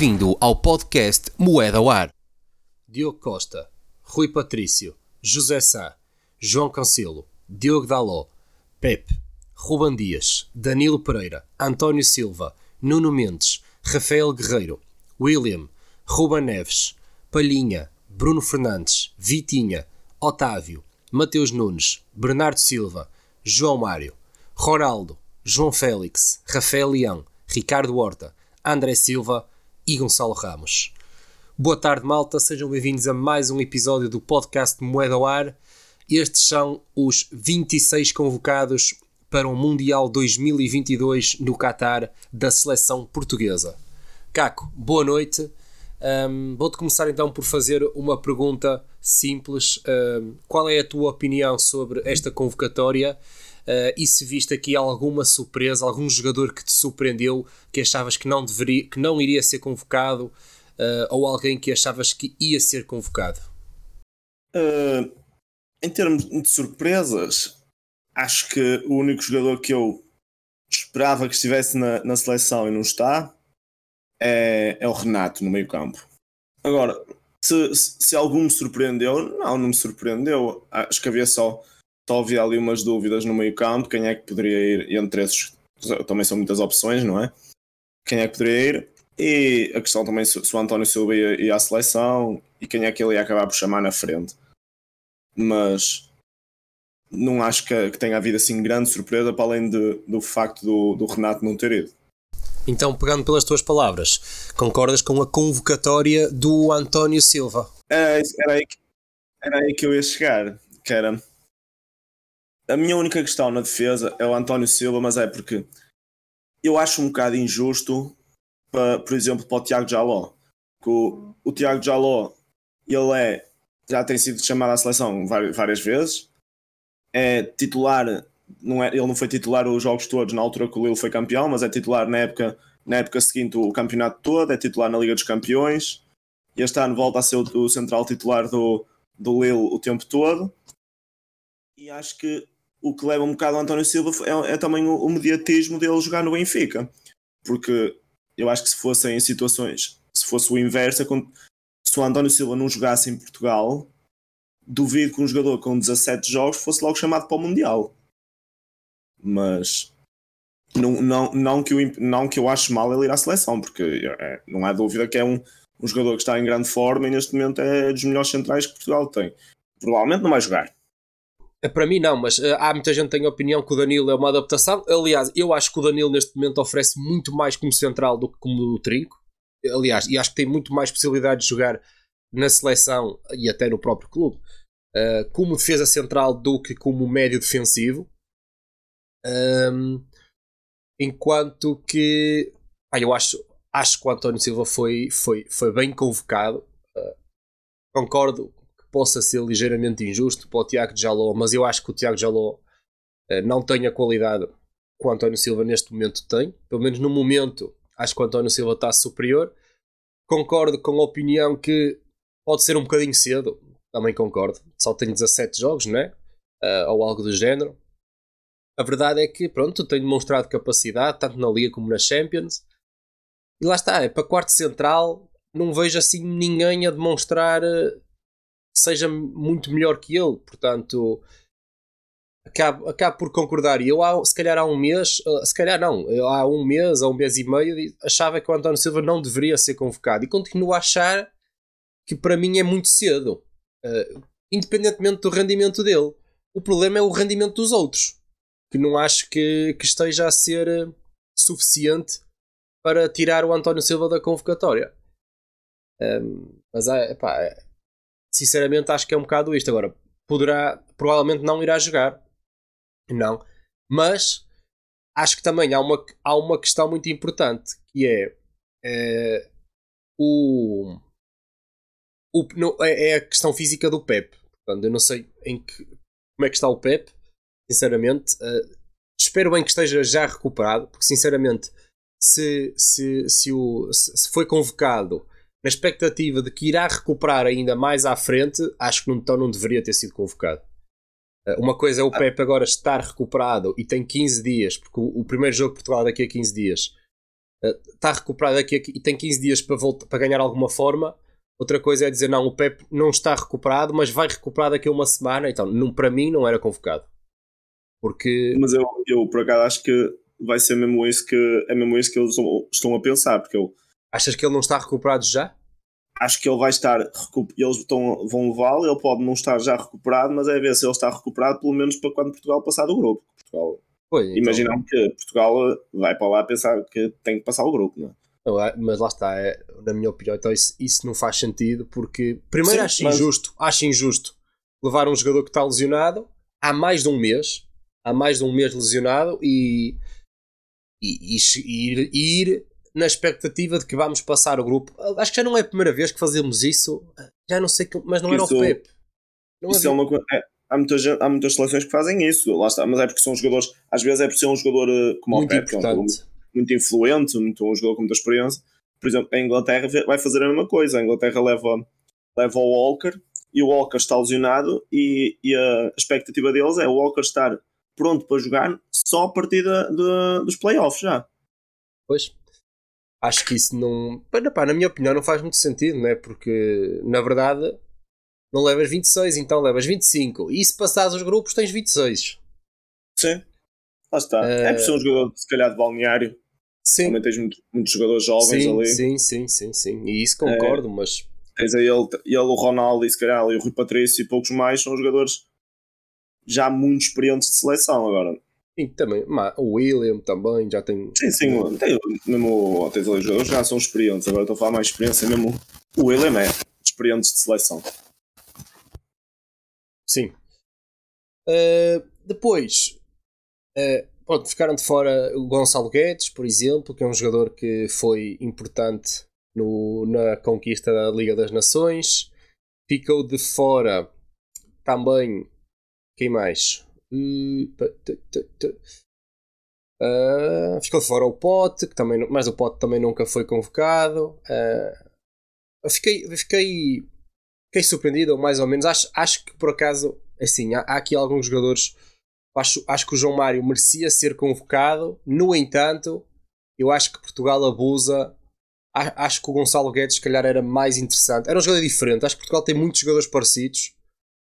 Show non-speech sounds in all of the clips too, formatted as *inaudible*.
Bem-vindo ao podcast Moeda ao Ar. Diogo Costa, Rui Patrício, José Sá, João Cancelo, Diogo Daló, Pepe, Ruban Dias, Danilo Pereira, António Silva, Nuno Mendes, Rafael Guerreiro, William, Ruban Neves, Palhinha, Bruno Fernandes, Vitinha, Otávio, Mateus Nunes, Bernardo Silva, João Mário, Ronaldo, João Félix, Rafael Leão, Ricardo Horta, André Silva e Gonçalo Ramos. Boa tarde, malta. Sejam bem-vindos a mais um episódio do podcast Moeda ao Ar. Estes são os 26 convocados para o Mundial 2022 no Qatar da seleção portuguesa. Caco, boa noite. Um, Vou-te começar então por fazer uma pergunta simples. Um, qual é a tua opinião sobre esta convocatória? Uh, e se viste aqui alguma surpresa, algum jogador que te surpreendeu, que achavas que não, deveria, que não iria ser convocado, uh, ou alguém que achavas que ia ser convocado? Uh, em termos de surpresas, acho que o único jogador que eu esperava que estivesse na, na seleção e não está é, é o Renato no meio campo. Agora, se, se algum me surpreendeu, não, não me surpreendeu. Acho que havia só só havia ali umas dúvidas no meio campo, quem é que poderia ir, entre esses também são muitas opções, não é? Quem é que poderia ir? E a questão também se, o António Silva ia, ia à seleção e quem é que ele ia acabar por chamar na frente. Mas não acho que, que tenha havido assim grande surpresa para além de, do facto do, do Renato não ter ido. Então, pegando pelas tuas palavras, concordas com a convocatória do António Silva? Era, era, aí, que, era aí que eu ia chegar, que era a minha única questão na defesa é o António Silva, mas é porque eu acho um bocado injusto, para, por exemplo, para o Tiago Jaló. Que o, o Tiago Jaló, ele é, já tem sido chamado à seleção várias, várias vezes, é titular, não é, ele não foi titular os jogos todos na altura que o Lille foi campeão, mas é titular na época, na época seguinte o campeonato todo, é titular na Liga dos Campeões, e este ano volta a ser o, o central titular do, do Lille o tempo todo. E acho que o que leva um bocado o António Silva é, é também o, o, mediatismo dele jogar no Benfica. Porque eu acho que se fossem em situações, se fosse o inverso, é se o António Silva não jogasse em Portugal, duvido que um jogador com 17 jogos fosse logo chamado para o Mundial. Mas não, não, não, que, eu, não que eu ache mal ele ir à seleção, porque é, não há dúvida que é um, um jogador que está em grande forma e neste momento é dos melhores centrais que Portugal tem. Provavelmente não vai jogar para mim não, mas uh, há muita gente que tem a opinião que o Danilo é uma adaptação. Aliás, eu acho que o Danilo neste momento oferece muito mais como central do que como trinco. Aliás, e acho que tem muito mais possibilidade de jogar na seleção e até no próprio clube uh, como defesa central do que como médio defensivo. Um, enquanto que ah, eu acho, acho que o António Silva foi, foi, foi bem convocado. Uh, concordo possa ser ligeiramente injusto para o Tiago Jaló, mas eu acho que o Tiago Jaló uh, não tem a qualidade que o António Silva neste momento tem. Pelo menos no momento, acho que o António Silva está superior. Concordo com a opinião que pode ser um bocadinho cedo, também concordo. Só tem 17 jogos, né? Uh, ou algo do género. A verdade é que, pronto, tem demonstrado capacidade, tanto na Liga como na Champions. E lá está, é para quarto central, não vejo assim ninguém a demonstrar uh, seja muito melhor que ele, portanto acabo, acabo por concordar. E eu há, se calhar há um mês, eh, se calhar não, há um mês ou um mês e meio achava que o António Silva não deveria ser convocado e continuo a achar que para mim é muito cedo, uh, independentemente do rendimento dele. O problema é o rendimento dos outros, que não acho que, que esteja a ser uh, suficiente para tirar o António Silva da convocatória. Um, mas epá, é, sinceramente acho que é um bocado isto. Agora, poderá, provavelmente não irá jogar. Não. Mas acho que também há uma, há uma questão muito importante que é, é o, o é, é a questão física do Pep. Portanto, eu não sei em que, como é que está o Pep, sinceramente. Uh, espero bem que esteja já recuperado, porque sinceramente, se, se, se, o, se foi convocado na expectativa de que irá recuperar ainda mais à frente, acho que então não deveria ter sido convocado. Eh, uma coisa é o ah. Pepe agora estar recuperado e tem 15 dias, porque o, primeiro jogo de Portugal daqui a 15 dias está recuperado aqui, e tem 15 dias para, voltar, para ganhar alguma forma. Outra coisa é dizer, não, o Pep não está recuperado, mas vai recuperar daqui a uma semana. Então, não, para mim, não era convocado. Porque. Mas eu, eu, por acaso, acho que vai ser mesmo isso que, é mesmo isso que eles estão a pensar. Porque eu, Achas que ele não está recuperado já? Acho que ele vai estar. Eles estão, vão levá-lo, ele pode não estar já recuperado, mas é ver se ele está recuperado, pelo menos para quando Portugal passar do grupo. Portugal, Pois, então... Imaginamos que Portugal vai para lá pensar que tem que passar o grupo, não é? Mas lá está, é, na minha opinião, então isso, isso não faz sentido porque primeiro Sim, acho mas... injusto, acho injusto levar um jogador que está lesionado há mais de um mês, há mais de um mês lesionado e, e, e, ir, ir na expectativa de que vamos passar o grupo. Acho que já não é a primeira vez que fazemos isso, já não sei, mas não era isso, o Pep. Não isso é uma coisa. É, há, muitas, há muitas seleções que fazem isso, lá está, mas é porque são jogadores, às vezes é por ser um jogador eh, como muito o Pep, é um muito influente, muito, um jogador com muita experiência. Por exemplo, a Inglaterra vai fazer a mesma coisa. A Inglaterra leva, leva o Walker e o Walker está lesionado e, e a expectativa deles é o Walker estar pronto para jogar só a partir de, de, dos playoffs já. Pois. Acho que isso não. Pá, na minha opinião, não faz muito sentido, né? Porque na verdade não levas 26, então levas 25. E se passares os grupos, tens 26. Sim. Lá está. Uh... É por ser um jogador, se calhar, de balneário. Sim. Também tens muitos, muitos jogadores jovens sim, ali. Sim, sim, sim, sim. E isso concordo, é, mas. Tens aí ele, ele, o Ronaldo e se calhar e o Rui Patrício e poucos mais são jogadores já muito experientes de seleção agora. E também, o William também já tem. Sim, sim, tem, mesmo ali jogadores já são experientes, agora estou a falar mais experiência mesmo. O William é experiente de seleção. Sim. Uh, depois, uh, pronto, ficaram de fora o Gonçalo Guedes, por exemplo, que é um jogador que foi importante no, na conquista da Liga das Nações. Ficou de fora também. Quem mais? Uh, ficou fora o Pote, que também, mas o Pote também nunca foi convocado. Uh, fiquei, fiquei fiquei surpreendido, mais ou menos. Acho, acho que por acaso, assim, há, há, aqui alguns jogadores. Acho, acho que o João Mário merecia ser convocado. No entanto, eu acho que Portugal abusa. Acho que o Gonçalo Guedes, se calhar, era mais interessante. Era um jogador diferente. Acho que Portugal tem muitos jogadores parecidos.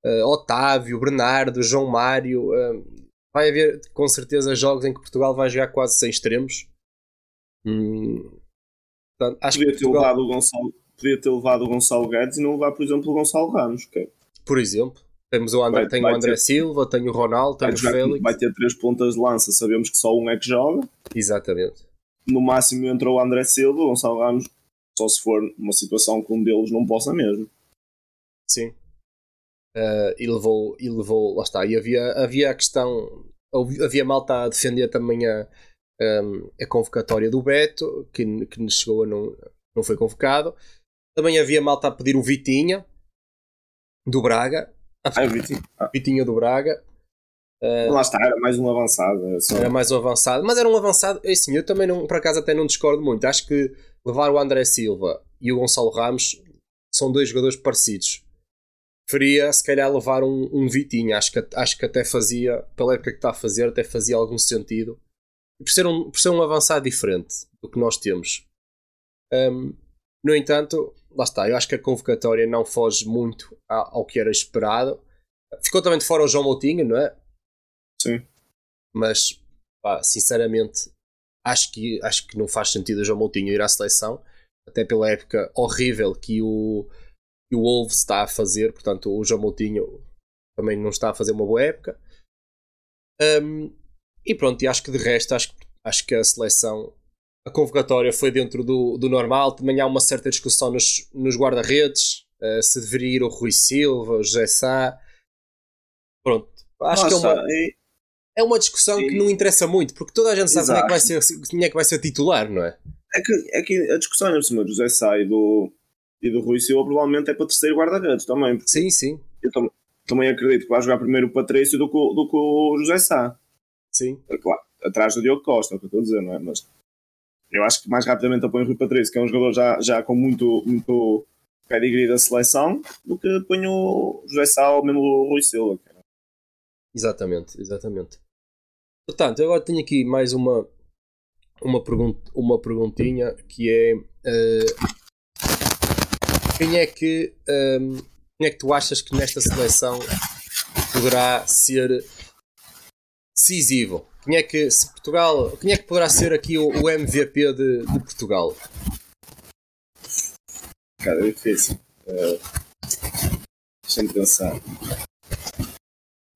Uh, Otávio, Bernardo, João Mário. Uh, vai haver com certeza jogos em que Portugal vai jogar quase sem extremos. Hum, portanto, acho Podia que Portugal... ter levado o Gonçalo podia ter levado o Gonçalo Guedes e não levar, por exemplo, o Gonçalo Ramos. Okay? Por exemplo. Temos o André, vai, tem o André ter, Silva, tem o Ronaldo, tem o Félix. Vai ter três pontas de lança, sabemos que só um é que joga. Exatamente. No máximo entrou o André Silva, o Gonçalo Ramos, só se for uma situação que um deles não possa mesmo. Sim. Uh, e levou, e levou, lá está. E havia, havia a questão, havia malta a defender também a, um, a convocatória do Beto, que, que chegou a não, não foi convocado. Também havia malta a pedir o Vitinha do Braga. Ah, Vitinha. Ah. Vitinha do Braga. Uh, Lá está, era mais um avançado. Era, só... era, mais um avançado, mas era um avançado. É assim, eu também, não, por acaso, até não discordo muito. Acho que levar o André Silva e o Gonçalo Ramos são dois jogadores parecidos. Preferia, se calhar, levar um, um Vitinho. Acho que, acho que até fazia, pela época que está a fazer, até fazia algum sentido. Por ser um, por ser um avançado diferente do que nós temos. Um, no entanto, lá está, eu acho que a convocatória não foge muito ao que era esperado. Ficou também de fora o João Moutinho, não é? Sim. Mas, pá, sinceramente, acho que, acho que não faz sentido o João Moutinho ir à seleção, até pela época horrível que o, que o Wolves está a fazer. Portanto, o João Moutinho também não está a fazer uma boa época. Um, e pronto, e acho que de resto, acho, acho que a seleção a convocatória foi dentro do, do normal. Também há uma certa discussão nos, nos guarda-redes uh, se deveria ir o Rui Silva, o José Sá. Pronto, acho Nossa, que é uma, e... é uma discussão e... que não interessa muito, porque toda a gente sabe quem é, que vai ser, quem é que vai ser titular, não é? É que, é que a discussão é cima do José Sá e do, e do Rui Silva provavelmente é para terceiro guarda-redes também. Sim, sim. Eu tam também acredito que vai jogar primeiro o Patrício do que, do que o José Sá. Sim. É claro, atrás do Diogo Costa, é o que eu estou a dizer, não é? Mas eu acho que mais rapidamente apoio o Rui Patrício, que é um jogador já, já com muito, muito pedigree da seleção, do que apoio o José Sá ou mesmo o Rui Silva. Cara. Exatamente, exatamente. Portanto, eu agora tenho aqui mais uma, uma, pergunta, uma perguntinha que é uh, quem é que um, quem é que tu achas que nesta seleção poderá ser decisivo? Quem é que se Portugal, quem é que poderá ser aqui o, o MVP de, de, Portugal? Cara, é difícil. Uh, Deixa-me pensar.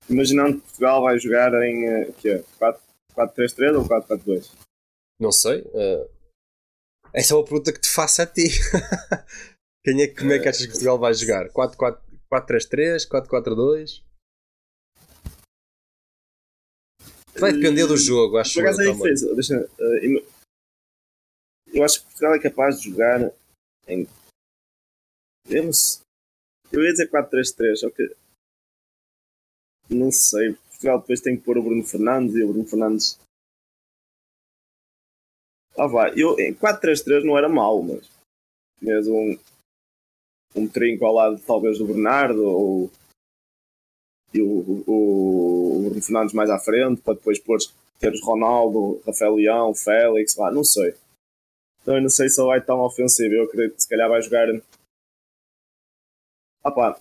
Imaginando que Portugal vai jogar em uh, que é, 4-3-3 ou 4-4-2? Não sei. Uh, essa é uma pergunta que te faço a ti. *laughs* Quem é, como é que achas que Portugal vai jogar? 4-4-3, 4-4-2? Vai depender do jogo, acho Por acaso é. Deixa, uh, eu acho que Portugal é capaz de jogar em. Eu, eu ia dizer 4-3-3, só que. Não sei. Portugal depois tem que pôr o Bruno Fernandes e o Bruno Fernandes. Ah, vai. Eu, em 4-3-3 não era mau, mas. Um, um trinco ao lado talvez do Bernardo ou e o, o, o Bruno Fernandes mais à frente para depois pôr teres Ronaldo, Rafael Leão, Félix, lá, não sei. Então eu não sei se ele vai tão ofensivo. Eu acredito que se calhar vai jogar. Ah pá.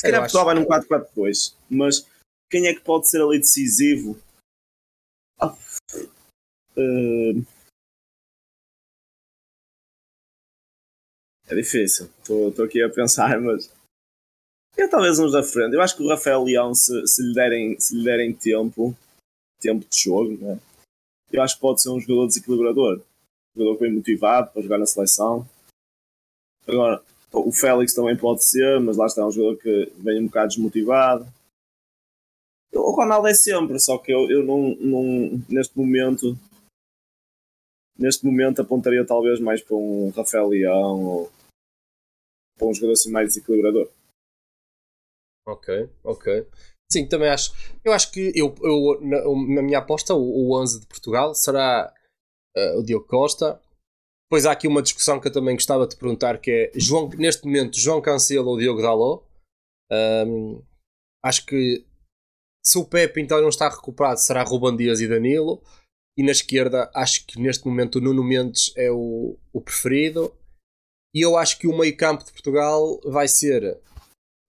Se calhar Portugal vai num 4-4-2. Mas quem é que pode ser ali decisivo? Ah, uh, É difícil. Estou aqui a pensar, *laughs* mas. Eu talvez uns da frente. Eu acho que o Rafael Leão, se, se, lhe, derem, se lhe derem tempo, tempo de jogo, né? eu acho que pode ser um jogador desequilibrador. Um jogador bem motivado para jogar na seleção. Agora, o Félix também pode ser, mas lá está um jogador que vem um bocado desmotivado. O Ronaldo é sempre, só que eu, eu não, não, neste momento neste momento apontaria talvez mais para um Rafael Leão ou para um jogador assim mais desequilibrador. Ok, ok. Sim, também acho. Eu acho que eu, eu na, na minha aposta, o, o 11 de Portugal será uh, o Diogo Costa. Depois há aqui uma discussão que eu também gostava de perguntar, que é João, neste momento João Cancelo ou Diogo Dalot. Um, acho que se o Pepe então não está recuperado, será Ruban Dias e Danilo. E na esquerda, acho que neste momento o Nuno Mendes é o, o preferido. E eu acho que o meio-campo de Portugal vai ser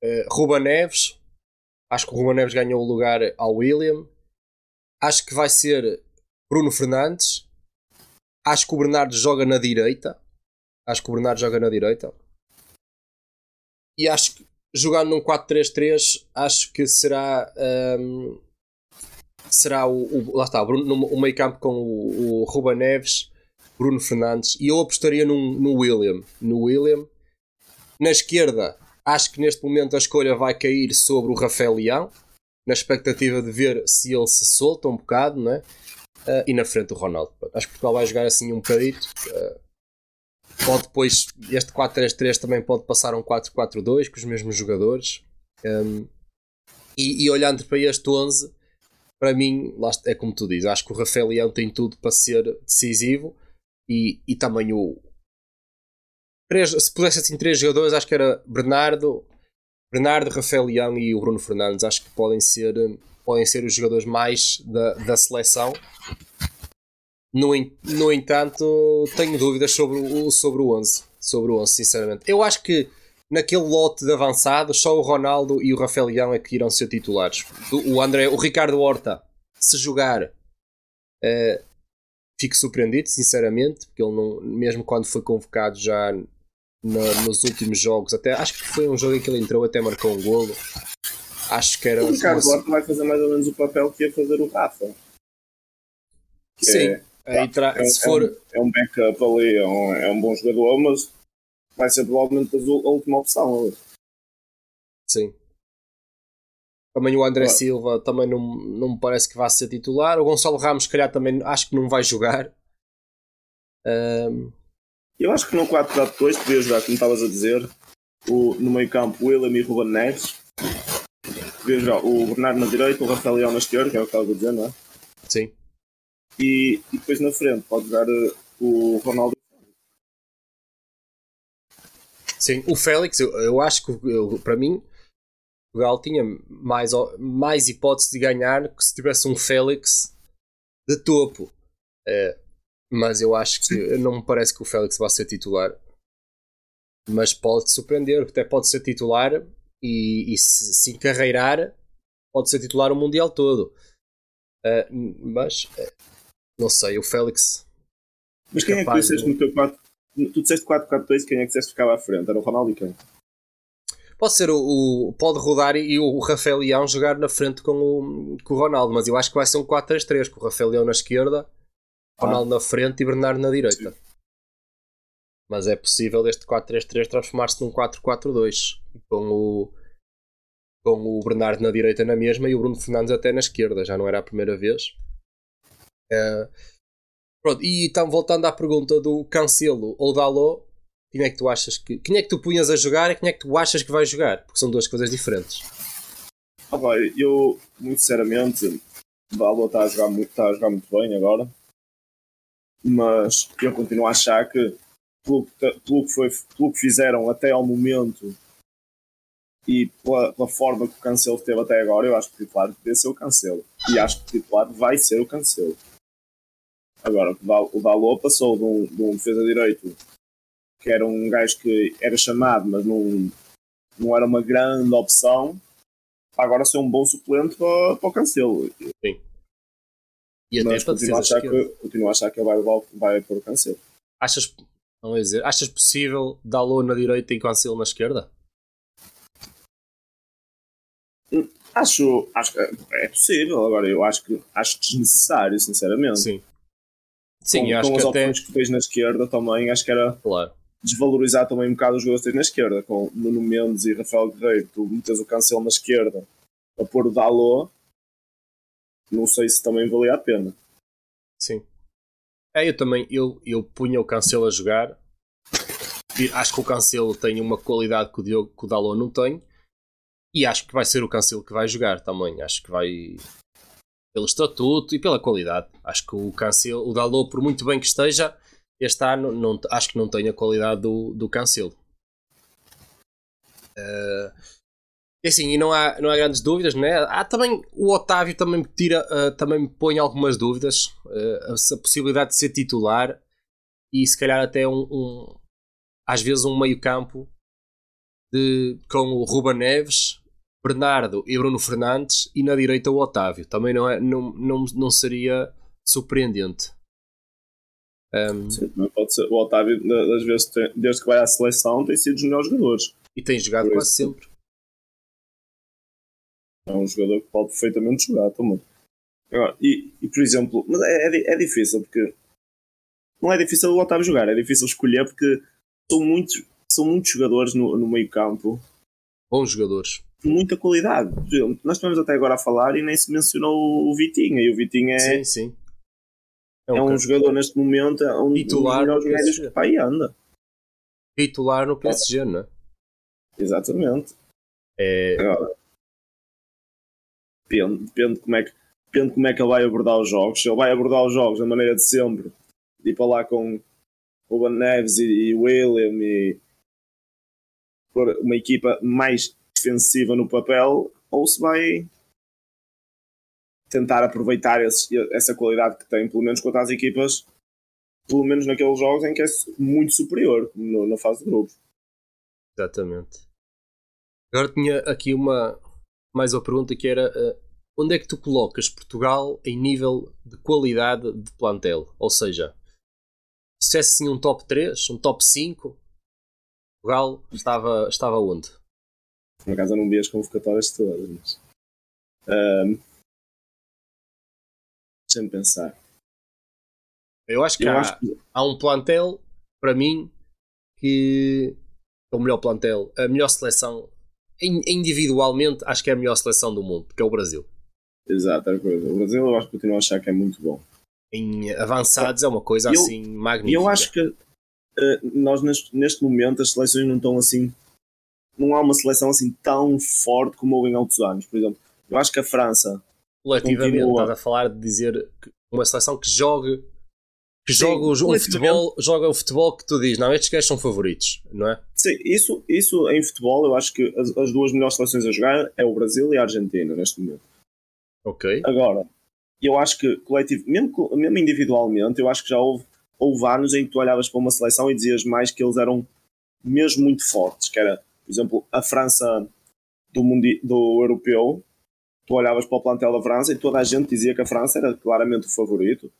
uh, Ruba Neves. Acho que o Ruba Neves ganhou o lugar ao William. Acho que vai ser Bruno Fernandes. Acho que o Bernardo joga na direita. Acho que o Bernardo joga na direita. E acho que jogando num 4-3-3, acho que será um, ehm, será o, o lá está, o, Bruno, o meio campo com o, o Ruba Neves, Bruno Fernandes e eu apostaria num, no William. No William. Na esquerda, acho que neste momento a escolha vai cair sobre o Rafael Leão, na expectativa de ver se ele se solta um bocado, né? Uh, e na frente o Ronaldo. Acho que Portugal vai jogar assim um bocadito. Uh, pode depois, este 4-3-3 também pode passar um 4-4-2 com os mesmos jogadores. Um, e, e, olhando para este 11, para mim, é como tu dizes, acho que o Rafael Leão tem tudo para ser decisivo e, e também o. Se pudesse assim três jogadores, acho que era Bernardo, Bernardo, Rafael Leão e o Bruno Fernandes. Acho que podem ser, podem ser os jogadores mais da, da seleção. No, no entanto, tenho dúvidas sobre o, sobre o 11. Sobre o 11, sinceramente. Eu acho que naquele lote de avançados, só o Ronaldo e o Rafael Leão é que irão ser titulares. O André, o Ricardo Horta, se jogar, uh, fico surpreendido, sinceramente, porque ele não, mesmo quando foi convocado já no, nos últimos jogos, até acho que foi um jogo em que ele entrou, até marcou um golo. Acho que era. O Ricardo uma... Horta vai fazer mais ou menos o papel que ia fazer o Rafa. Sim. É, Aí tra... é, se for... é, um, é um backup ali, é um, é um bom jogador, mas vai ser provavelmente a última opção. Sim. Também o André Silva também não, não me parece que vá ser titular. O Gonçalo Ramos, se calhar, também acho que não vai jogar. Um... Eu acho que no 4-4-2 podia jogar, como estavas a dizer, o, no meio campo o William e o Ruben Neves. Podia jogar o Bernardo na direita, o Rafael Leão na esquerda, que é o que estavas a dizer, não é? Sim. E, e depois na frente pode jogar eh, o Ronaldo Sim, o Félix, eu, eu acho que eu, para mim, Portugal tinha mais, mais hipótese de ganhar que se tivesse um Félix de topo. Uh, Mas eu acho que não me parece que o Félix vá ser titular. Mas pode surpreender, até pode ser titular e, e se, se encarreirar, pode ser titular o Mundial todo. Uh, mas uh, não sei, o Félix. Mas quem é que tu disseste no teu 4? Tu disseste 4-4-2 quem é que disseste que ficava à frente? Era o Ronaldo e quem? Pode ser o, o, Pode rodar e o Rafael Leão jogar na frente com o, com o Ronaldo, mas eu acho que vai ser um 4-3-3, com o Rafael Leão na esquerda, ah. Ronaldo na frente e Bernardo na direita. Sim. Mas é possível este 4-3-3 transformar-se num 4-4-2 com o, com o Bernardo na direita na mesma e o Bruno Fernandes até na esquerda, já não era a primeira vez. Uh, pronto, e então voltando à pergunta do Cancelo ou Dalot, quem é que tu achas que. Quem é que tu punhas a jogar e quem é que tu achas que vai jogar? Porque são duas coisas diferentes. Ah, vai, eu, muito sinceramente, Dalot está a, jogar muito, está a jogar muito bem agora, mas eu continuo a achar que pelo, pelo, que, foi, pelo que fizeram até ao momento e pela, pela, forma que o Cancelo teve até agora, eu acho que o titular deve ser o Cancelo. E acho que o titular vai ser o Cancelo. Agora, o Dalot passou de um, de um defesa direito que era um gajo que era chamado, mas não, não era uma grande opção, agora ser um bom suplente para, para o Cancelo. Sim. E até mas continuo a, achar que, continuo a achar que ele vai, vai para o Cancelo. Achas, vamos dizer, achas possível Dalot na direita e Cancelo na esquerda? Acho, acho que é possível, agora eu acho que acho desnecessário, sinceramente. Sim. Sim, com, acho com que as até... opções que fez na esquerda também, acho que era claro. Desvalorizar também um bocado os jogadores na esquerda, com Nuno Mendes e Rafael Guerreiro, tu metes o Cancelo na esquerda a pôr o Dalot, não sei se também valia a pena. Sim. É, eu também, eu, eu punha o Cancelo a jogar, e acho que o Cancelo tem uma qualidade que o, Diogo, que o não tem, e acho que vai ser o Cancelo que vai jogar também. Acho que vai. Pelo estatuto e pela qualidade. Acho que o Cancelo, o Dalot, por muito bem que esteja, este ano não, acho que não tem a qualidade do, do Cancelo. Uh, e assim, e não há, não há grandes dúvidas, né? Há também o Otávio também me tira, uh, também me põe algumas dúvidas. Uh, a possibilidade de ser titular e se calhar até um, um às vezes um meio-campo com o Ruba Neves, Bernardo e Bruno Fernandes e na direita o Otávio. Também não, é, não, não, não seria surpreendente. Um, Sim, não pode ser. O Otávio, das vezes, desde que vai à seleção, tem sido dos melhores jogadores. E tem jogado quase sempre. É um jogador que pode perfeitamente jogar também. E, e, por exemplo, mas é, é, é, difícil porque não é difícil o Otávio jogar, é difícil escolher porque são muitos, são muitos jogadores no, no meio campo. Bons jogadores. De muita qualidade. Nós estamos até agora a falar e nem se mencionou o Vitinho. E o Vitinho é, sim, sim. É, um, é um jogador neste momento, é um titular dos melhores que pai anda. Titular no PSG, é. não é? Exatamente. É... Agora, depende, depende, como é que, depende como é que ele vai abordar os jogos. Se ele vai abordar os jogos da maneira de sempre, de ir para lá com Ruben Neves e, e William e uma equipa mais defensiva no papel, ou se vai tentar aproveitar esse, essa qualidade que tem, pelo menos contra as equipas, pelo menos naqueles jogos em que é muito superior, no, na fase de grupos. Exatamente. Agora tinha aqui uma mais uma pergunta que era uh, onde é que tu colocas Portugal em nível de qualidade de plantel? Ou seja, se é assim um top 3, um top 5, Portugal estava, estava onde? Por acaso eu não vi as convocatórias todas, mas. Um, Deixa-me pensar. Eu acho que, eu há, acho que... há um plantel, para mim, que é o melhor plantel, a melhor seleção, individualmente, acho que é a melhor seleção do mundo, que é o Brasil. Exato, é coisa. O Brasil eu acho que continuo a achar que é muito bom. Em avançados é uma coisa eu, assim magnífica. Eu acho que uh, nós neste, neste momento as seleções não estão assim. Não há uma seleção assim tão forte como houve em outros anos. Por exemplo, eu acho que a França. Coletivamente, continua... estás a falar de dizer uma seleção que jogue que Sim, joga o, futebol, joga o futebol que tu dizes, não, estes gajos são favoritos, não é? Sim, isso, isso em futebol eu acho que as, as duas melhores seleções a jogar é o Brasil e a Argentina neste momento. Ok. Agora, eu acho que coletivo, mesmo, mesmo individualmente, eu acho que já houve houve anos em que tu olhavas para uma seleção e dizias mais que eles eram mesmo muito fortes, que era, por exemplo, a França do, mundi do europeu, tu olhavas para o plantel da França e toda a gente dizia que a França era claramente o favorito.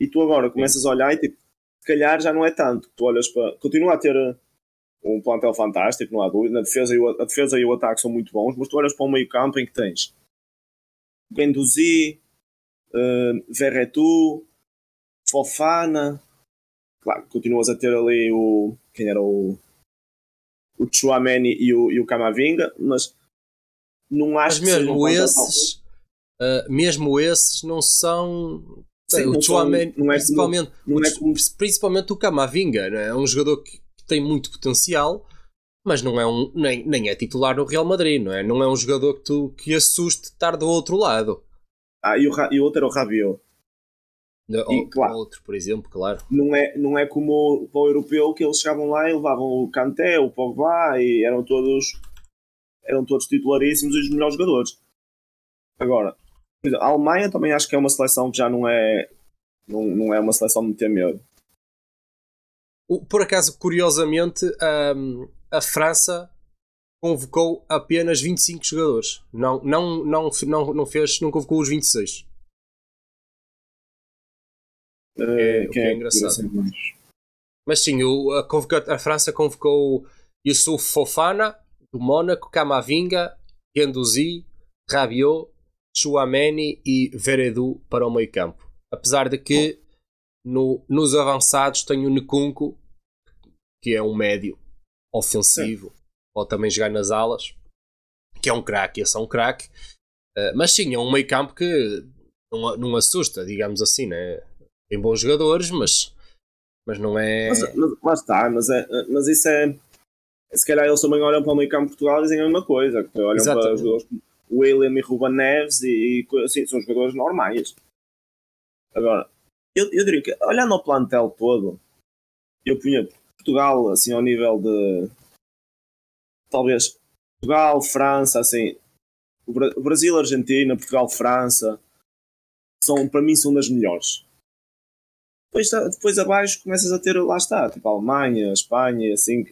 E tu agora começas a olhar e tipo, se calhar já não é tanto. Tu olhas para. Continua a ter uh, um plantel fantástico, não há dúvida. A defesa, e o, a defesa e o ataque são muito bons, mas tu olhas para o meio campo em que tens Guendouzi, uh, Verretu, Fofana. Claro, continuas a ter ali o. Quem era o. O Chouameni e o, e o Camavinga, mas não acho mas mesmo esses, uh, mesmo esses não são Sim, o Chouameni, não é principalmente, não é como... principalmente o Camavinga, né? é um jogador que, que, tem muito potencial, mas não é um, nem, nem é titular no Real Madrid, não é? Não é um jogador que, tu, que assuste estar do outro lado. Ah, e o, e o outro era o Rabiot. E, claro, outro, por exemplo, claro. Não é, não é como o, o europeu que eles chegavam lá e levavam o Kanté, o Pogba e eram todos eram todos titularíssimos e os melhores jogadores. Agora, a Alemanha também acho que é uma seleção que já não é não, não é uma seleção de ter medo. Por acaso, curiosamente, um, a França convocou apenas 25 jogadores. Não, não, não, não, não fez, não convocou os 26. Uh, é, o que é, é engraçado. Mas sim, o, a, a França convocou Yusuf Fofana, do Mónaco, Camavinga, Guendouzi, Rabiot, Chouameni e Veredu para o meio campo. Apesar de que no, nos avançados tem o Nekunku, que é um médio ofensivo, sim. pode também jogar nas alas, que é um craque, esse é um craque. Uh, mas sim, é um meio campo que não, não assusta, digamos assim, né? Tem bons jogadores, mas, mas não é. Mas, mas, lá está, mas, é, mas isso é se calhar eles também olham para o meio campo de Portugal e dizem a mesma coisa. Olham Exatamente. para os jogadores como William e Ruben Neves e, e assim, são jogadores normais. Agora, eu, eu diria que olhando ao plantel todo, eu punha Portugal assim ao nível de talvez Portugal, França, assim, o Brasil, Argentina, Portugal, França, são, para mim são das melhores. Depois, depois abaixo começas a ter, lá está, tipo Alemanha, Espanha, assim,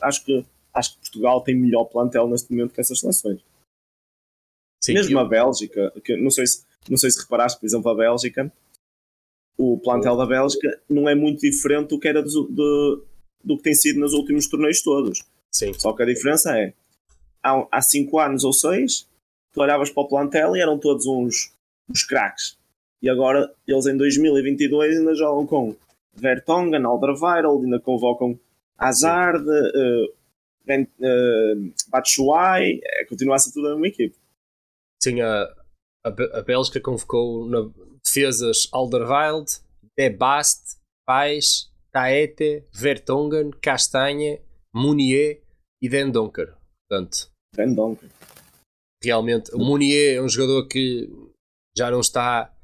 acho que, acho que Portugal tem melhor plantel neste momento que essas seleções. Sim, Mesmo eu... a Bélgica, que não sei, se, não sei se reparaste, por exemplo, a Bélgica, o plantel da Bélgica não é muito diferente do que era do, do, do que tem sido nos últimos torneios todos. Sim. Só que a diferença é, há, há cinco anos ou seis, tu olhavas para o plantel e eram todos uns, uns craques. E agora eles em 2022 ainda jogam com Vertonghen, Alderweireld, ainda convocam Hazard, uh, ben, uh, Batshuayi, é, continua a ser tudo a mesma equipe. Sim, a, a, a Bélgica convocou na defesas Alderweireld, De Bast, Pais, Taete, Vertonghen, Castanha, Munier e Den Donker. Portanto, Den Donker. Realmente, o Munier é um jogador que já não está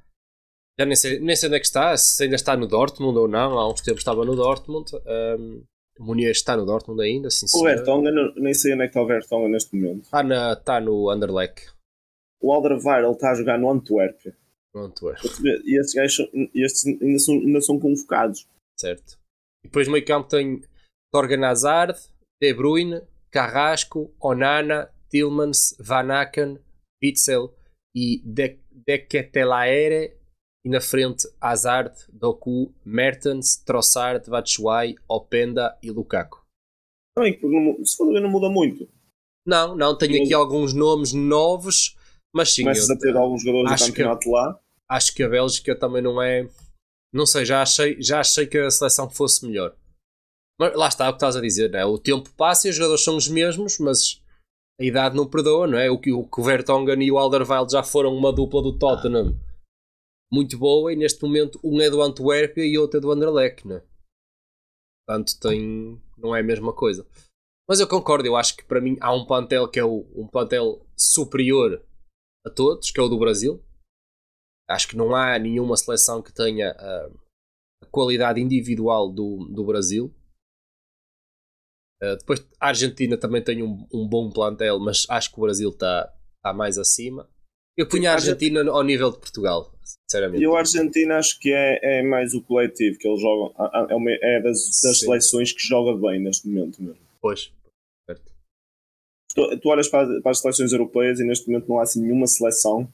já nem sei, nem sei onde é que está, se ainda está no Dortmund ou não. Há uns tempos estava no Dortmund. Um, o Munier está no Dortmund ainda, sim O Vertonghen, nem sei onde é que está o Vertonghen neste momento. Está, na, está no Anderlecht. O Alderweireld está a jogar no Antwerp. No Antwerp. E estes gajos estes ainda, são, ainda são convocados. Certo. E depois no meio campo tem Torgan Hazard, De Bruyne, Carrasco, Onana, Tillmans, Van Aken, Witzel e De, De Ketelaere e na frente Hazard, Doku, Mertens, Trossard, Batshuayi, Openda e Lukaku. Também, se for ver, não muda muito. Não, não, tenho aqui alguns nomes novos, mas sim. Começas a ter alguns jogadores do campeonato que, lá. Acho que a Bélgica também não é. Não sei, já achei, já achei que a seleção fosse melhor. Mas lá está o que estás a dizer, não é? O tempo passa e os jogadores são os mesmos, mas a idade não perdoa, não é? O que o, o Vertonghen e o Alderweireld já foram uma dupla do Tottenham muito boa e neste momento um é do Antuérpia e outro é do Anderlecht, né? Portanto, tem, não é a mesma coisa. Mas eu concordo, eu acho que para mim há um plantel que é o, um plantel superior a todos, que é o do Brasil. Acho que não há nenhuma seleção que tenha a, a qualidade individual do, do Brasil. Uh, depois a Argentina também tem um, um, bom plantel, mas acho que o Brasil está tá mais acima. Eu punha a Argentina ao nível de Portugal, sinceramente. E o Argentina acho que é, é mais o coletivo que eles jogam. É, uma, é das, das seleções que joga bem neste momento mesmo. Pois, certo. Tu, tu olhas para, para, as seleções europeias e neste momento não há assim nenhuma seleção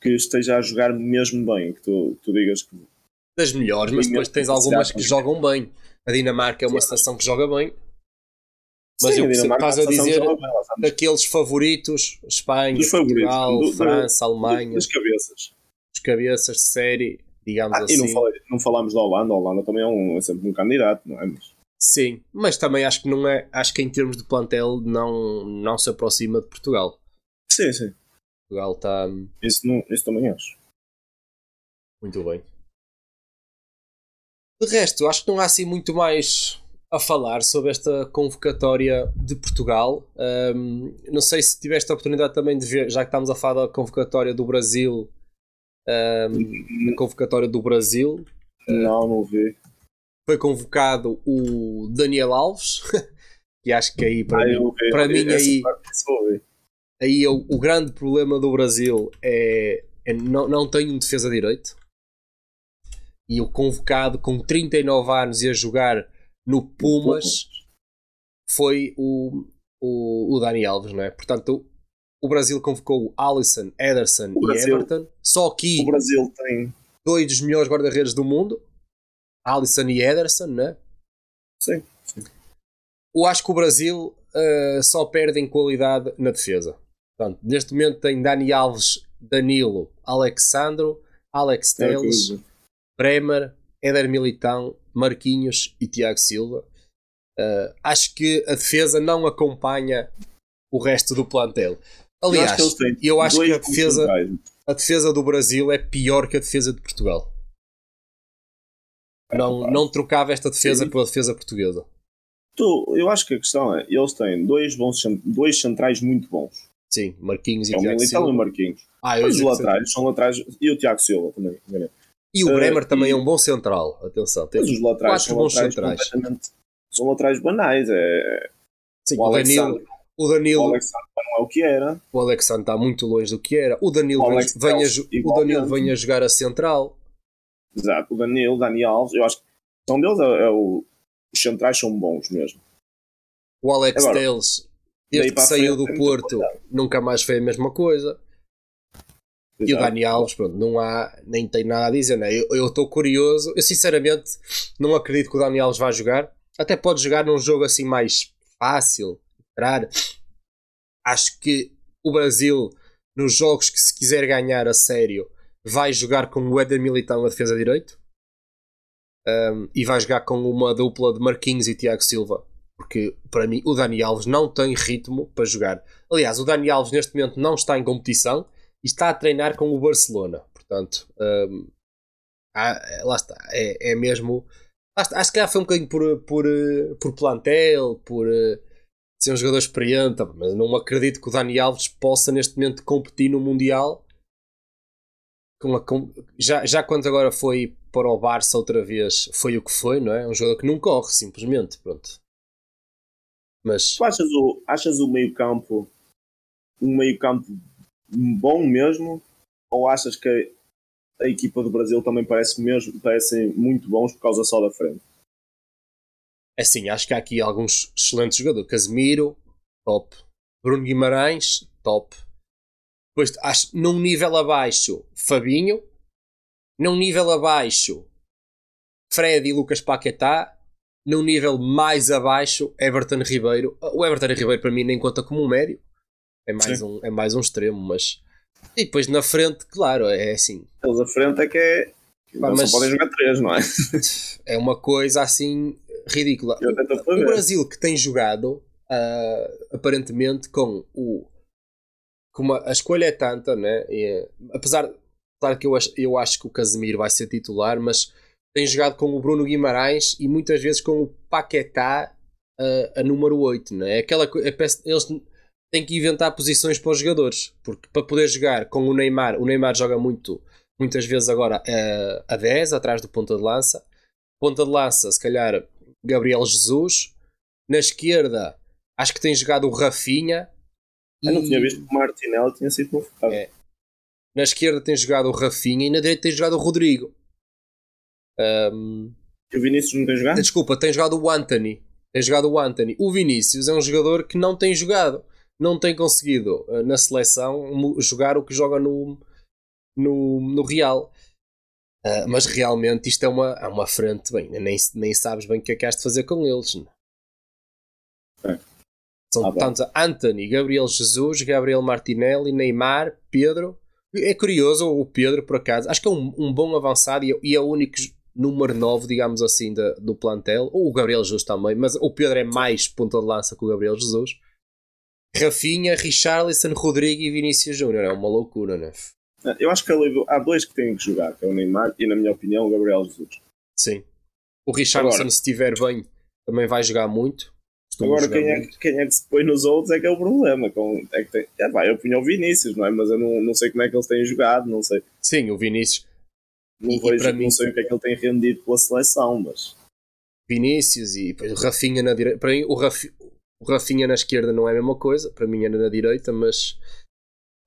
que esteja a jogar mesmo bem, que tu, tu digas que. Das melhores, mas depois tens algumas que jogam bem. A Dinamarca é uma seleção que joga bem. Mas Sim, eu estás a dizer daqueles favoritos, Espanha, Portugal, do, França, Alemanha. Das cabeças. Os cabeças de série, digamos ah, assim. E não, assim. falei, não falámos da Holanda, a Holanda também é, um, é sempre um candidato, não é? Mas... Sim, mas também acho que não é, acho que em termos de plantel não, não se aproxima de Portugal. Sim, sim. Portugal está. Isso, não, isso também acho. Muito bem. De resto, acho que não há assim muito mais a falar sobre esta convocatória de Portugal. Um, não sei se tiveste a oportunidade também de ver, já que estamos a falar da convocatória do Brasil, um, a convocatória do Brasil. Não, não vi. Foi convocado o Daniel Alves, *laughs* que acho que aí para ah, mim, vi, para mim aí, aí o, o, grande problema do Brasil é, é não, não tem um defesa direito. E o convocado com 39 anos e a jogar no Pumas foi o, o, o Dani Alves, não é? Portanto, o Brasil convocou o Alisson, Ederson o e Brasil, Everton. Só que o Brasil tem dois dos melhores guarda-redes do mundo, Alisson e Ederson, não é? Sim, sim. Eu acho que o Brasil uh, só perde em qualidade na defesa. Portanto, neste momento tem Dani Alves, Danilo, Alexandro, Alex Teles, é Bremer, Éder Militão, Marquinhos e Tiago Silva. Uh, acho que a defesa não acompanha o resto do plantel. Aliás, eu acho que, eu acho que a, defesa, a defesa do Brasil é pior que a defesa de Portugal. É, não, não trocava esta defesa Sim. pela defesa portuguesa. Tu, eu acho que a questão é, eles têm dois, bons, dois centrais muito bons. Sim, Marquinhos e é Tiago Silva. e Marquinhos. Ah, Mas os laterais são laterais e o Tiago Silva também. E o Bremer uh, também e... é um bom central, atenção. Tem os laterais são bons laterais centrais. São laterais banais. É... Sim, o, o Danilo. O Danilo. O Alexandre não é o que era. O Alexandre está muito longe do que era. O Danilo, o vem, vem a, o Danilo vem a jogar a central. Exato, o Danilo, Dani Alves, eu acho que são deles é, é o, os centrais são bons mesmo. O Alex Agora, Telles, desde que saiu do Porto, nunca mais foi a mesma coisa. Exato. E o Dani Alves, pronto, não há, nem tem nada a dizer, né? Eu estou curioso, eu sinceramente não acredito que o Dani Alves vá jogar. Até pode jogar num jogo assim mais fácil, entrar. Acho que o Brasil, nos jogos que se quiser ganhar a sério, vai jogar com o Éder Militão na defesa direito. Um, e vai jogar com uma dupla de Marquinhos e Tiago Silva. Porque para mim o Dani Alves não tem ritmo para jogar. Aliás, o Dani Alves neste momento não está em competição está a treinar com o Barcelona. Portanto, um, ah, lá está. É, é mesmo. Acho que já foi um bocadinho por, por, por plantel, por uh, ser um jogador experiente, mas não acredito que o Dani Alves possa neste momento competir no Mundial. Com a, com, já, já quando agora foi para o Barça outra vez, foi o que foi, não é? Um jogador que não corre, simplesmente. Pronto. Mas... Tu achas o, achas o meio campo um meio campo bom mesmo? Ou achas que a equipa do Brasil também parece mesmo, parecem muito bons por causa só da frente? É sim, acho que há aqui alguns excelentes jogadores. Casemiro, top. Bruno Guimarães, top. Depois, acho, num nível abaixo, Fabinho. Num nível abaixo, Fred e Lucas Paquetá. Num nível mais abaixo, Everton Ribeiro. O Everton Ribeiro para mim nem conta como um médio. É mais, um, é mais um extremo, mas. E depois na frente, claro, é assim. Eles à frente é que é. Pá, mas só podem jogar três, não é? *laughs* É uma coisa assim ridícula. O Brasil que tem jogado uh, aparentemente com o. Como a, a escolha é tanta, né? E, apesar, claro que eu acho, eu acho que o Casemiro vai ser titular, mas tem jogado com o Bruno Guimarães e muitas vezes com o Paquetá uh, a número 8, né? Aquela, eles tem que inventar posições para os jogadores, porque para poder jogar com o Neymar, o Neymar joga muito, muitas vezes agora uh, a 10, atrás do ponta de lança. Ponta de lança, se calhar Gabriel Jesus. Na esquerda, acho que tem jogado o Rafinha. Eu não tinha visto que o Martinelli tinha sido convocado. É, Na esquerda tem jogado o Rafinha e na direita tem jogado o Rodrigo. Um, e o Vinícius não tem jogado? Desculpa, tem jogado o Anthony. Tem jogado o Anthony. O Vinícius é um jogador que não tem jogado. Não tem conseguido uh, na seleção jogar o que joga no, no, no Real. Uh, mas realmente isto é uma, é uma frente, bem, nem, nem sabes bem o que é que has de fazer com eles. É. São ah, tantos Anthony, Gabriel Jesus, Gabriel Martinelli, Neymar, Pedro. É curioso o Pedro, por acaso. Acho que é um, um bom avançado e, e é o único número 9, digamos assim, da, do plantel. Ou o Gabriel Jesus também, mas o Pedro é mais ponta de lança que o Gabriel Jesus. Rafinha, Richarlison, Rodrigo e Vinícius Júnior. É uma loucura, né? Eu acho que há dois que têm que jogar, que é o Neymar e, na minha opinião, o Gabriel Jesus. Sim. O Richardson, Agora, se estiver bem, também vai jogar muito. Agora, quem é, quem é, que se põe nos outros é que é o problema. Com, é que tem, é, vai, eu punho o Vinícius, não é? Mas eu não, não sei como é que eles têm jogado, não sei. Sim, o Vinícius. Não, e, vejo, e não mim, sei o que é que ele tem rendido pela seleção, mas. Vinícius e depois o Rafinha na direita. Para mim, o, Raf, o Rafinha na esquerda não é a mesma coisa, para mim era na direita, mas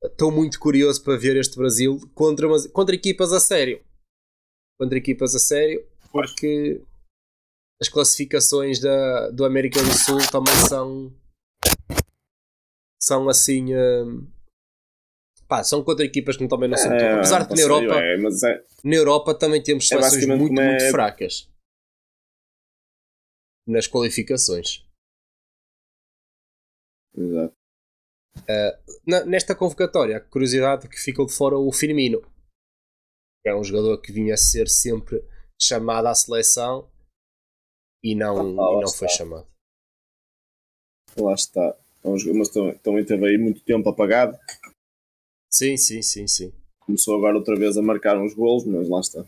estou muito curioso para ver este Brasil contra, contra equipas a sério. Contra equipas a sério, porque as classificações da, do América do Sul também são são assim um, pá, são contra equipas que também não são é, tão, apesar de que na Europa é, é, na Europa também temos é seleções muito, muito é fracas nas qualificações exato uh, na, nesta convocatória a curiosidade que ficou de fora o Firmino que é um jogador que vinha a ser sempre chamado à seleção e não, ah, e não foi chamado. Lá está. Mas também teve aí muito tempo apagado. Sim, sim, sim, sim. Começou agora outra vez a marcar uns golos, mas lá está.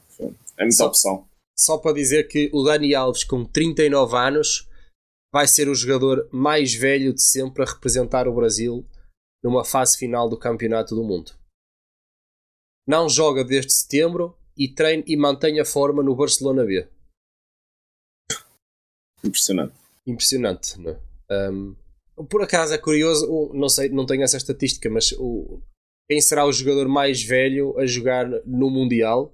É muita só, opção. Só para dizer que o Dani Alves, com 39 anos, vai ser o jogador mais velho de sempre a representar o Brasil numa fase final do Campeonato do Mundo. Não joga desde setembro e treina e mantém a forma no Barcelona B. Impressionante. Impressionante, não é? Um, por acaso é curioso, não sei, não tenho essa estatística, mas o, quem será o jogador mais velho a jogar no Mundial?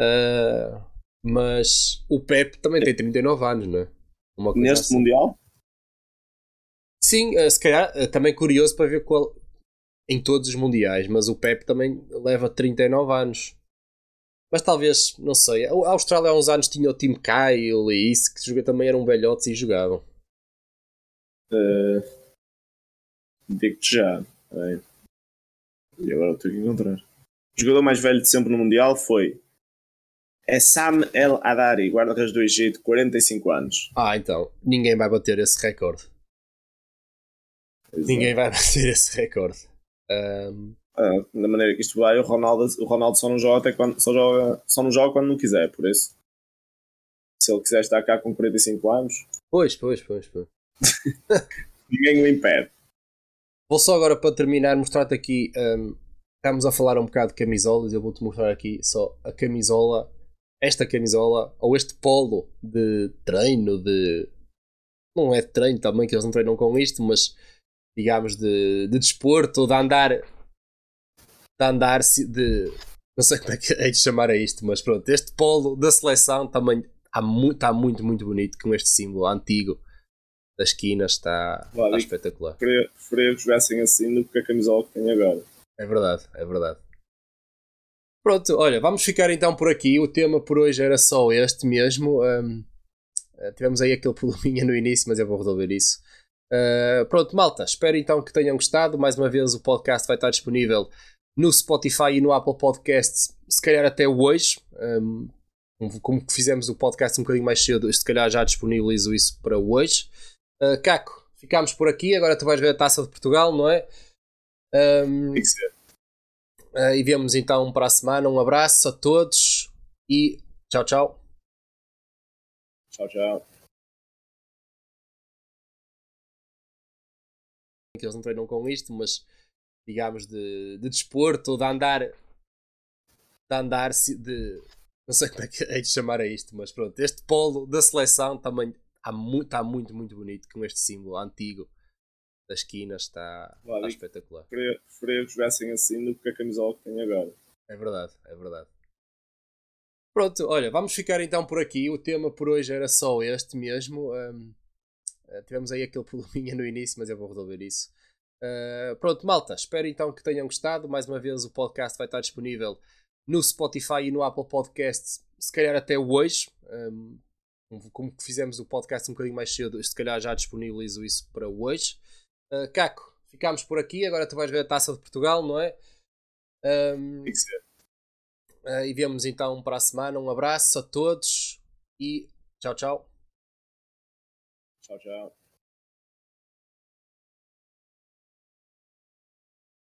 Uh, mas o Pep também tem 39 anos, não é? Neste assim. Mundial? Sim, uh, se calhar uh, também curioso para ver qual em todos os mundiais, mas o Pep também leva 39 anos. Mas talvez, não sei. A Austrália há uns anos tinha o Tim Kyle e isso, que também eram velhotes e jogavam. Uh, Digo-te já. E agora estou a encontrar. O jogador mais velho de sempre no Mundial foi é Sam El Adari, guarda-redes do Egito, 45 anos. Ah, então. Ninguém vai bater esse recorde. Exato. Ninguém vai *laughs* bater esse recorde. Um, Uh, da maneira que isto vai, o Ronaldo, o Ronaldo só não joga até quando só joga, só não joga quando não quiser, por isso. Se ele quiser estar cá com 45 anos. Pois, pois, pois, pois. *laughs* Ninguém o impede. Vou só agora para terminar mostrar-te aqui. Um, estamos a falar um bocado de camisolas. Eu vou-te mostrar aqui só a camisola. Esta camisola, ou este polo de treino, de. Não é de treino também, que eles não treinam com isto, mas digamos de, de desporto, de andar de andar de. Não sei como é que é de chamar a isto, mas pronto, este polo da seleção também está muito, está muito, muito bonito com este símbolo antigo da esquina, está, está espetacular. Preferia, preferia que jogassem assim do que a camisola que tem agora. É verdade, é verdade. Pronto, olha, vamos ficar então por aqui. O tema por hoje era só este mesmo. Um, eh, tivemos aí aquele *laughs* probleminha no início, mas eu vou resolver isso. Uh, pronto, malta, espero então que tenham gostado. Mais uma vez, o podcast vai estar disponível no Spotify e no Apple Podcasts, se calhar até hoje. Um, como fizemos o podcast um bocadinho mais cedo, se calhar já disponibilizo isso para hoje. Uh, Caco, ficámos por aqui. Agora tu vais ver a taça de Portugal, não é? Um, uh, e vemos então para a semana. Um abraço a todos e tchau, tchau. Tchau, tchau. Eles não treinam com isto, mas digamos, de, de desporto, de andar, de andar, de, não sei como é que é de chamar a isto, mas pronto, este polo da seleção também está muito, está muito, muito bonito com este símbolo antigo das esquinas está, Claro, está espetacular. Preferia preferia que jogassem assim do que a camisola que tem agora. É verdade, é verdade. Pronto, olha, vamos ficar então por aqui. O tema por hoje era só este mesmo. Ahm, eh, tivemos aí aquele *laughs* probleminha no início, mas eu vou resolver isso. Ah, pronto, malta, espero então que tenham gostado. Mais uma vez, o podcast vai estar disponível no Spotify e no Apple Podcasts, se calhar até hoje. Ahm, como fizemos o podcast um bocadinho mais cedo, se calhar já disponibilizo isso para hoje. Ah, Caco, ficámos por aqui. Agora tu vais ver a taça de Portugal, não é? Ahm, Tem que ser. Uh, e vemos então para a semana. Um abraço a todos e tchau, tchau. Tchau, tchau.